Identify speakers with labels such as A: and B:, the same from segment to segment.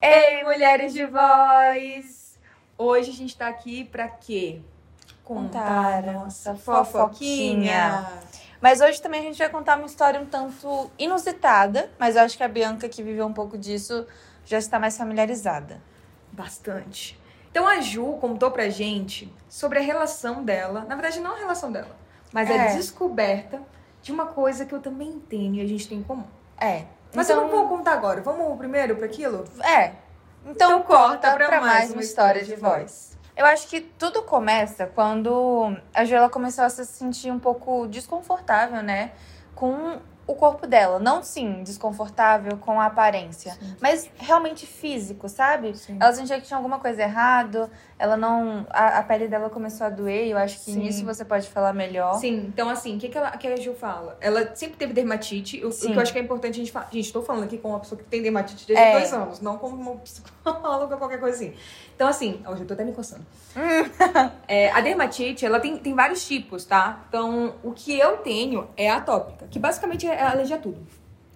A: Ei, mulheres de voz! Hoje a gente tá aqui pra quê?
B: Contar a nossa
A: fofoquinha.
B: Mas hoje também a gente vai contar uma história um tanto inusitada, mas eu acho que a Bianca, que viveu um pouco disso, já está mais familiarizada.
A: Bastante. Então a Ju contou pra gente sobre a relação dela, na verdade não a relação dela, mas a
B: É.
A: descoberta de uma coisa que eu também tenho e a gente tem em comum.
B: É.
A: Mas eu não vou contar agora. Vamos primeiro pra aquilo?
B: É. Então,
A: Então
B: corta
A: corta
B: pra, mais uma história de voz. Eu acho que tudo começa quando a Ju ela começou a se sentir um pouco desconfortável, né? Com o corpo dela. Não, sim, desconfortável com a aparência, mas realmente físico, sabe?
A: Sim.
B: Ela sentia que tinha alguma coisa errado, ela não. A, a pele dela começou a doer, eu acho que
A: Sim.
B: nisso você pode falar melhor.
A: Sim, então assim, o que, que, ela, que a Ju fala? Ela sempre teve dermatite, o, o que
B: Sim.
A: eu acho que é importante a gente falar. Gente, tô falando aqui com uma pessoa que tem dermatite desde
B: É.
A: dois anos, não como uma psicóloga ou qualquer coisa assim. Então, assim, hoje eu tô até me coçando. É, a dermatite, ela tem, tem vários tipos, tá? Então, o que eu tenho é atópica, que basicamente é alergia a tudo.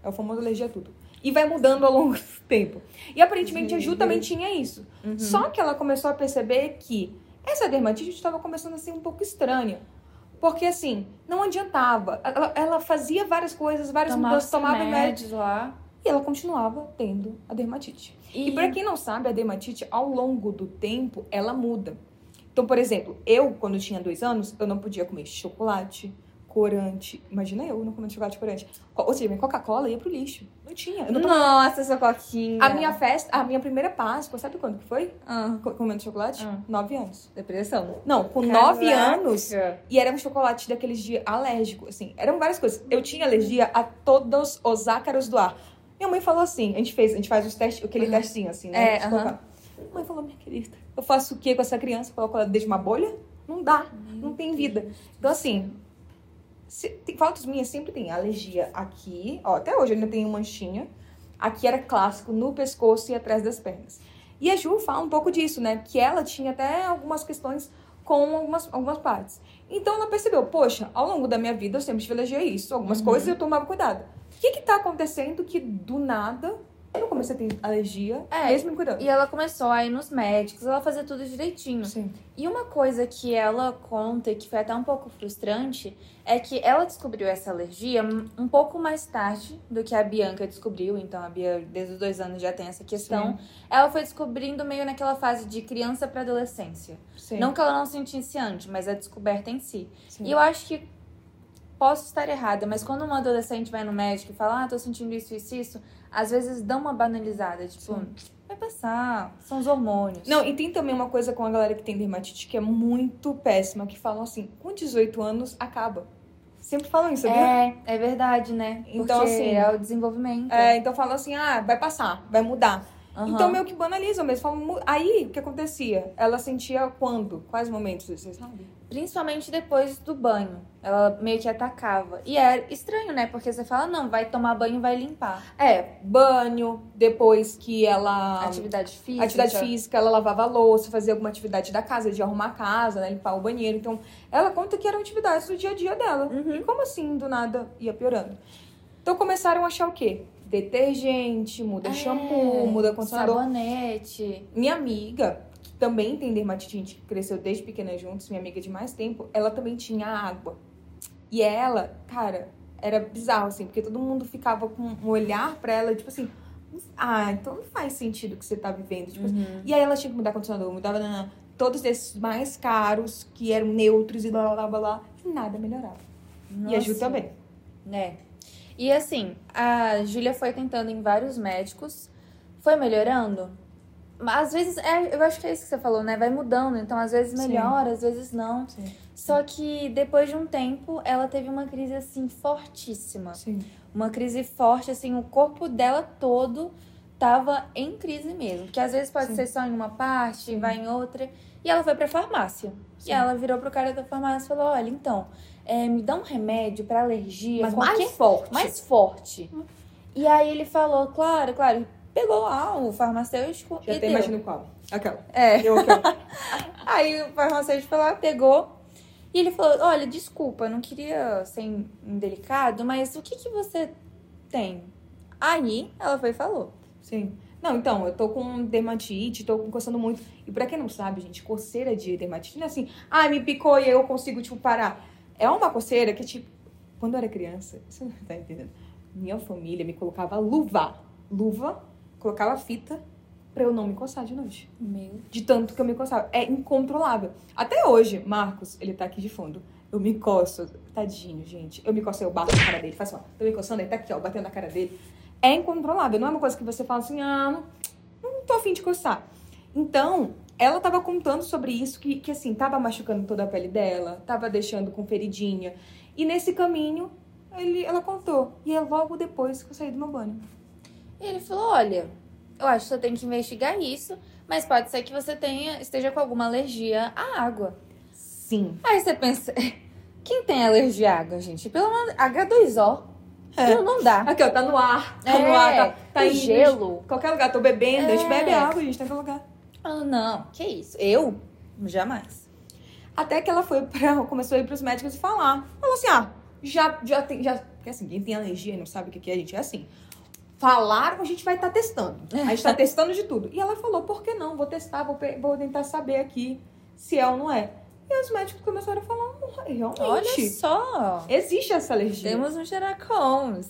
A: É o famoso alergia a tudo. E vai mudando ao longo do tempo. E aparentemente a Ju também tinha isso. Só que ela começou a perceber que essa dermatite estava começando a ser um pouco estranha. Porque assim, não adiantava. Ela, ela fazia várias coisas, várias mudanças, tomava remédio.
B: remédios lá.
A: E ela continuava tendo a dermatite. E, pra quem não sabe, a dermatite, ao longo do tempo, ela muda. Então, por exemplo, eu, quando tinha dois anos, eu não podia comer chocolate, corante. Imagina eu não comendo chocolate corante. Co- Ou seja, minha Coca-Cola ia pro lixo. Não tinha. Eu não tomava.
B: Nossa, essa coquinha.
A: A minha festa, a minha primeira Páscoa, sabe quando que foi?
B: Ah,
A: Co- Comendo chocolate?
B: Ah.
A: Nove anos.
B: depressão.
A: Não, com nove
B: Caraca.
A: anos. E era um chocolate daqueles de alérgico, assim. Eram várias coisas. Eu tinha alergia a todos os ácaros do ar. Minha mãe falou assim, a gente fez, a gente faz os testes, aquele
B: Uhum.
A: testinho assim, né?
B: É.
A: Minha mãe falou, minha querida, eu faço o que com essa criança? Coloco ela dentro de uma bolha? Não dá, não tem vida. Então, assim, se, tem, fotos minhas sempre tem alergia aqui, ó, até hoje ainda tenho manchinha. Aqui era clássico, no pescoço e atrás das pernas. E a Ju fala um pouco disso, né? Que ela tinha até algumas questões com algumas, algumas partes. Então ela percebeu, poxa, ao longo da minha vida eu sempre tive alergia a isso. Algumas coisas eu tomava cuidado. O que que tá acontecendo que do nada eu não comecei a ter alergia,
B: É,
A: mesmo me cuidando?
B: E ela começou a ir nos médicos, ela fazia tudo direitinho.
A: Sim.
B: E uma coisa que ela conta, e que foi até um pouco frustrante, é que ela descobriu essa alergia um pouco mais tarde do que a Bianca descobriu. Então, a Bia, desde os dois anos, já tem essa questão. Ela foi descobrindo meio naquela fase de criança para adolescência.
A: Sim.
B: Não que ela não sentisse antes, mas a descoberta em si.
A: Sim.
B: E eu acho que posso estar errada, mas quando uma adolescente vai no médico e fala, ah, tô sentindo isso, isso, isso, às vezes dá uma banalizada, tipo,
A: Sim.
B: vai passar, são os hormônios.
A: Não, e tem também uma coisa com a galera que tem dermatite que é muito péssima, que falam assim, com 18 anos acaba. Sempre falam isso, sabia?
B: É, é verdade, né?
A: Então,
B: Porque
A: assim,
B: é o desenvolvimento.
A: É, então falam assim, ah, vai passar, vai mudar.
B: Aham.
A: Então meio que banalizam mesmo. Falam, aí, o que acontecia? Ela sentia quando? Quais momentos, vocês sabem?
B: Principalmente depois do banho. Ela meio que atacava. E é estranho, né? Porque você fala, não, vai tomar banho e vai limpar.
A: É, banho, depois que ela...
B: Atividade física.
A: Atividade física, ela lavava louça, fazia alguma atividade da casa, de arrumar a casa, né, limpar o banheiro. Então, ela conta que eram atividades do dia a dia dela.
B: Uhum.
A: E como assim, do nada, ia piorando? Então, começaram a achar o quê? Detergente, muda
B: É,
A: shampoo, muda condicionador.
B: Sabonete.
A: Minha amiga, que também tem dermatite, a gente cresceu desde pequena juntos, minha amiga de mais tempo, ela também tinha água. E ela, cara, era bizarro, assim, porque todo mundo ficava com um olhar pra ela, tipo assim, ah, então não faz sentido o que você tá vivendo. Tipo, assim.
B: Uhum.
A: E aí ela tinha que mudar condicionador, mudava nanã, todos esses mais caros, que eram neutros e blá blá blá blá, e nada melhorava. E a Ju
B: Nossa.
A: também.
B: É. E assim, a Júlia foi tentando em vários médicos, foi melhorando. Mas às vezes, é, eu acho que é isso que você falou, né? Vai mudando. Então, às vezes
A: Sim.
B: melhora, às vezes não.
A: Sim.
B: Só que depois de um tempo, ela teve uma crise assim fortíssima.
A: Sim.
B: Uma crise forte, assim, o corpo dela todo tava em crise mesmo. Porque às vezes pode
A: Sim.
B: ser só em uma parte, vai em outra. E ela foi pra farmácia.
A: Sim.
B: E ela virou pro cara da farmácia e falou: Olha, então, é, me dá um remédio pra alergia.
A: Mas
B: qualquer
A: mais forte.
B: mais forte. E aí ele falou, claro, claro, pegou lá o farmacêutico
A: Já
B: e
A: até imagino qual. Aquela.
B: É.
A: Eu aquela.
B: Aí o farmacêutico foi lá, pegou. E ele falou: Olha, desculpa, não queria ser indelicado, mas o que, que você tem? Aí ela foi e falou.
A: Sim. Não, então, eu tô com dermatite, tô coçando muito. E pra quem não sabe, gente, coceira de dermatite não é assim, ah, me picou e aí eu consigo, tipo, parar. É uma coceira que, tipo, quando eu era criança, você não tá entendendo? Minha família me colocava luva. Luva, colocava fita pra eu não me coçar de noite.
B: Meu.
A: De tanto que eu me coçava. É incontrolável. Até hoje, Marcos, ele tá aqui de fundo. Eu me coço. Tadinho, gente. Eu me coço, eu bato na cara dele. Faz assim, ó. Tô me coçando, ele tá aqui, ó, batendo na cara dele. É incontrolável. Não é uma coisa que você fala assim, ah, não, tô afim de coçar. Então, ela tava contando sobre isso, que, que assim, tava machucando toda a pele dela, tava deixando com feridinha. E nesse caminho, ele, ela contou. E é logo depois que eu saí do meu banho.
B: E ele falou: Olha, eu acho que você tem que investigar isso, mas pode ser que você tenha, esteja com alguma alergia à água.
A: Sim.
B: Aí você pensa: Quem tem alergia à água, gente? Pelo menos H2O.
A: É.
B: Não, não dá.
A: Aqui, ó, tá no ar. Tá
B: É,
A: no ar, tá, tá
B: e
A: indo.
B: gelo.
A: Qualquer lugar, tô bebendo. A gente
B: É.
A: bebe água, a gente tá em qualquer lugar.
B: Ah, não, que isso? Eu? Jamais.
A: Até que ela foi pra, começou a ir pros médicos e falar. Falou assim: ah, já, já tem. Já, porque assim, quem tem alergia e não sabe o que é, gente, é assim. Falaram, a gente vai estar testando. A gente tá testando de tudo. E ela falou: por que não? Vou testar, vou, vou tentar saber aqui se é ou não é. E os médicos começaram a falar: "Não, realmente.
B: Olha só.
A: Existe essa alergia.
B: Temos um Sherlock Holmes.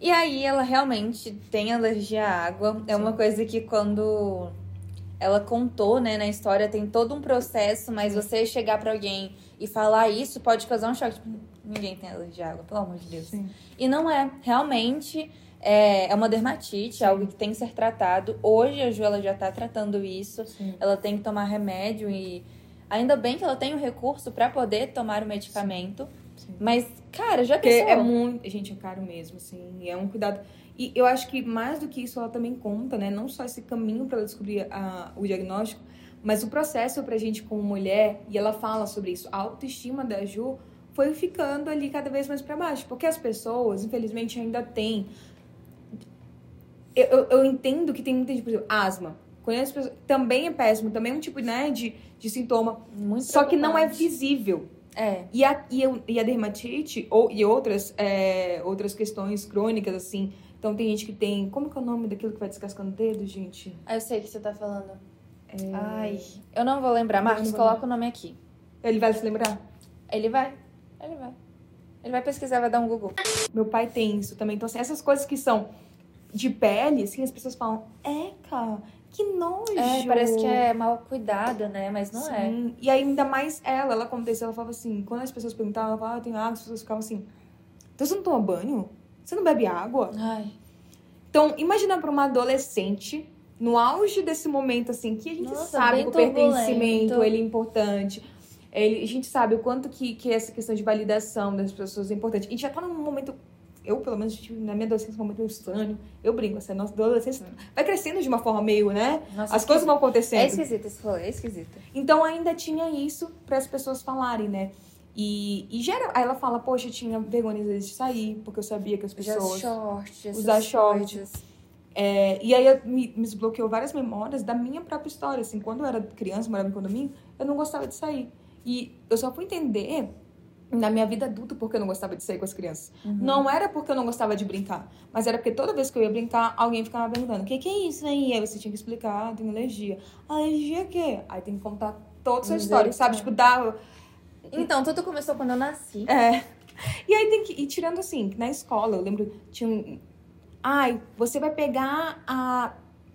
B: E aí ela realmente tem alergia à água. É uma coisa que quando ela contou, né, na história, tem todo um processo, mas você chegar pra alguém e falar isso pode causar um choque. Tipo, ninguém tem alergia à água, pelo amor de Deus.
A: Sim.
B: E não é. Realmente é, é uma dermatite, é algo que tem que ser tratado. Hoje a Ju ela já tá tratando isso.
A: Sim.
B: Ela tem que tomar remédio e ainda bem que ela tem o recurso pra poder tomar o medicamento.
A: Sim.
B: Mas, cara, já
A: Porque
B: pensou?
A: é muito. Gente, é caro mesmo, assim. e É um cuidado. E eu acho que mais do que isso, ela também conta, né? Não só esse caminho para ela descobrir a- o diagnóstico, mas o processo pra gente como mulher. E ela fala sobre isso. A autoestima da Ju foi ficando ali cada vez mais para baixo. Porque as pessoas, infelizmente, ainda têm. Eu, eu, eu entendo que tem muita gente, por exemplo, asma. Conheço pessoas. Também é péssimo, também é um tipo né, de, de sintoma.
B: Muito
A: Só que não é visível.
B: É.
A: E a, e, eu- e a dermatite ou, e outras, é, outras questões crônicas, assim. Então tem gente que tem. Como que é o nome daquilo que vai descascando o dedo, gente?
B: Ah, eu sei o que você tá falando.
A: É,
B: Ai, eu não vou lembrar. Marcos,
A: vou
B: coloca o nome aqui.
A: Ele vai se lembrar?
B: Ele vai. Ele vai. Ele vai pesquisar, vai dar um Google.
A: Meu pai tem isso também. Então, assim, essas coisas que são de pele, assim, as pessoas falam, Eca, que nojo.
B: É, parece que é mal cuidada, né? Mas não é.
A: Sim. E ainda mais ela, ela aconteceu, ela falava assim, quando as pessoas perguntavam, ela falava, ah, eu tenho água, as pessoas ficavam assim, então você não toma banho? Você não bebe água?
B: Ai.
A: Então, imagina para uma adolescente, no auge desse momento, assim, que a gente
B: Nossa,
A: sabe que o pertencimento, ele é importante. Ele, a gente sabe o quanto que, que essa questão de validação das pessoas é importante. A gente já tá num momento, eu pelo menos tive na minha adolescência momento meio estranho. Eu brinco, assim, a nossa adolescência vai crescendo de uma forma meio, né?
B: Nossa,
A: As coisas vão
B: É
A: acontecendo.
B: esquisito esse rolê, é esquisito.
A: Então ainda tinha isso para as pessoas falarem, né? E, e gera, aí ela fala, poxa, eu tinha vergonha às vezes de sair, porque eu sabia que as
B: Já
A: pessoas.
B: short, essas
A: usar short.
B: coisas.
A: É, e aí me, me desbloqueou várias memórias da minha própria história. Assim, quando eu era criança, morava em condomínio, eu não gostava de sair. E eu só fui entender na minha vida adulta porque eu não gostava de sair com as crianças. Não era porque eu não gostava de brincar, mas era porque toda vez que eu ia brincar, alguém ficava perguntando: o que, que é isso aí? Aí você tinha que explicar: ah, tem alergia. Alergia o quê? Aí tem que contar toda a sua história, sabe? Tipo, dar.
B: Então, tudo começou quando eu nasci.
A: É. E aí tem que. E tirando assim, na escola, eu lembro, tinha um. Ai, você vai pegar a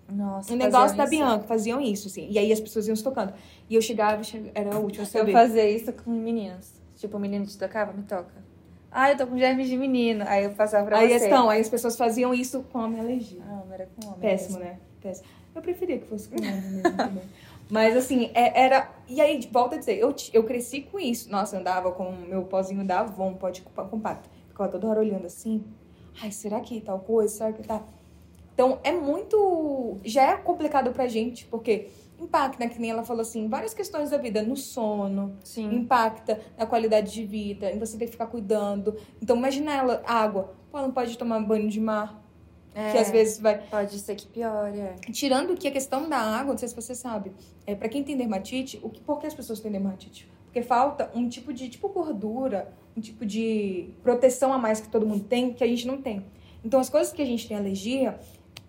B: Nossa,
A: o negócio da
B: isso.
A: Bianca, faziam isso, assim. E aí as pessoas iam se tocando. E eu chegava, che- era a última a
B: Eu
A: saber.
B: fazia isso com meninos. Tipo, o menino te tocava, me toca. Ah, eu tô com germes de menino. Aí eu passava pra
A: Aí,
B: você.
A: então, aí as pessoas faziam isso com minha alergia.
B: Ah, era com homem.
A: Péssimo,
B: mesmo.
A: né? Péssimo. Eu preferia que fosse com homem mesmo também. Mas assim, é- era. E aí, volta a dizer, eu, eu cresci com isso. Nossa, eu andava com o meu pozinho da Avon, pó de compa- compacto. Ficava toda hora olhando assim. Ai, será que tal coisa? Será que tá. Então, é muito. Já é complicado pra gente, porque impacta, que nem ela falou assim, várias questões da vida, no sono,
B: Sim.
A: impacta na qualidade de vida, em você ter que ficar cuidando. Então, imagina ela, água. Pô, ela não pode tomar banho de mar,
B: É,
A: que às vezes vai.
B: Pode ser que piore, é.
A: Tirando que a questão da água, não sei se você sabe, é para quem tem dermatite, o que, por que as pessoas têm dermatite? Porque falta um tipo de, tipo gordura, um tipo de proteção a mais que todo mundo tem, que a gente não tem. Então, as coisas que a gente tem alergia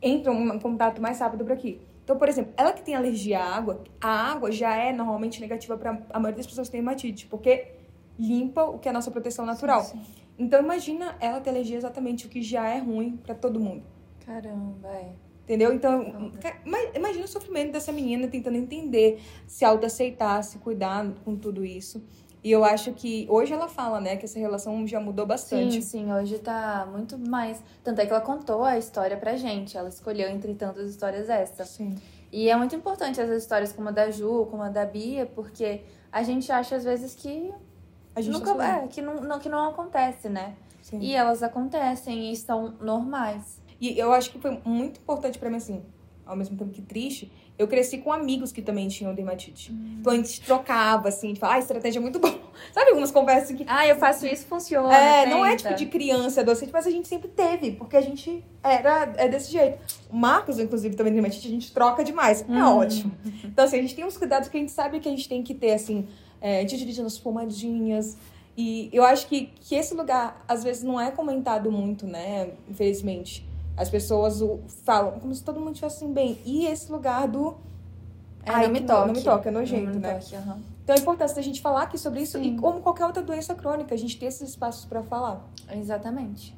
A: entram em contato mais rápido por aqui. Então, por exemplo, ela que tem alergia à água, a água já é normalmente negativa para a maioria das pessoas que tem hematite, porque limpa o que é a nossa proteção natural.
B: Sim, sim.
A: Então, imagina ela ter alergia exatamente o que já é ruim para todo mundo.
B: Caramba, é.
A: Entendeu? Então, ima- imagina o sofrimento dessa menina tentando entender, se autoaceitar, se cuidar com tudo isso. E eu acho que hoje ela fala, né, que essa relação já mudou bastante.
B: Sim, sim, hoje tá muito mais. Tanto é que ela contou a história pra gente. Ela escolheu entre tantas histórias essa.
A: Sim.
B: E é muito importante essas histórias como a da Ju, como a da Bia, porque a gente acha às vezes que
A: A gente
B: nunca
A: tá
B: é, que não, não, que não acontece, né?
A: Sim.
B: E elas acontecem e são normais.
A: E eu acho que foi muito importante pra mim, assim, ao mesmo tempo que triste, eu cresci com amigos que também tinham dermatite. Então a gente trocava, assim, a gente fala, ah, estratégia é muito boa. Sabe algumas conversas que.
B: Ah, eu faço isso, funciona.
A: É, não é
B: tenta.
A: tipo de criança, adolescente, mas a gente sempre teve, porque a gente era é desse jeito. O Marcos, inclusive, também dermatite, a gente troca demais. É
B: Hum.
A: ótimo. Então, assim, a gente tem uns cuidados que a gente sabe que a gente tem que ter, assim, é, de dirigir nas pomadinhas. E eu acho que, que esse lugar, às vezes, não é comentado muito, né? Infelizmente. As pessoas o- falam como se todo mundo estivesse assim, bem. E esse lugar do.
B: É,
A: Ai,
B: não me toque.
A: Não me toca, é nojento,
B: Não me
A: né?
B: toque, aham.
A: Então a importância da gente falar aqui sobre isso
B: Sim.
A: e como qualquer outra doença crônica, a gente ter esses espaços pra falar.
B: Exatamente.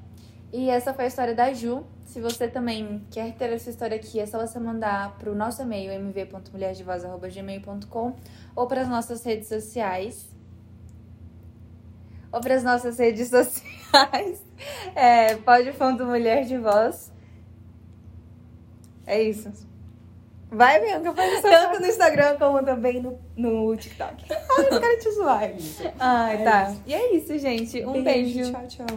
B: E essa foi a história da Ju. Se você também quer ter essa história aqui, é só você mandar pro nosso e-mail mv.mulherdevoz.gmail.com ou para as nossas redes sociais. Ou para as nossas redes sociais. É, pode fundo Mulher de Voz. É isso. Vai, Bianca, faz essa
A: Tanto no Instagram como também no, no TikTok. Ai, eu quero te zoar.
B: Ai, tá. E é isso, gente. Um beijo.
A: Tchau, tchau.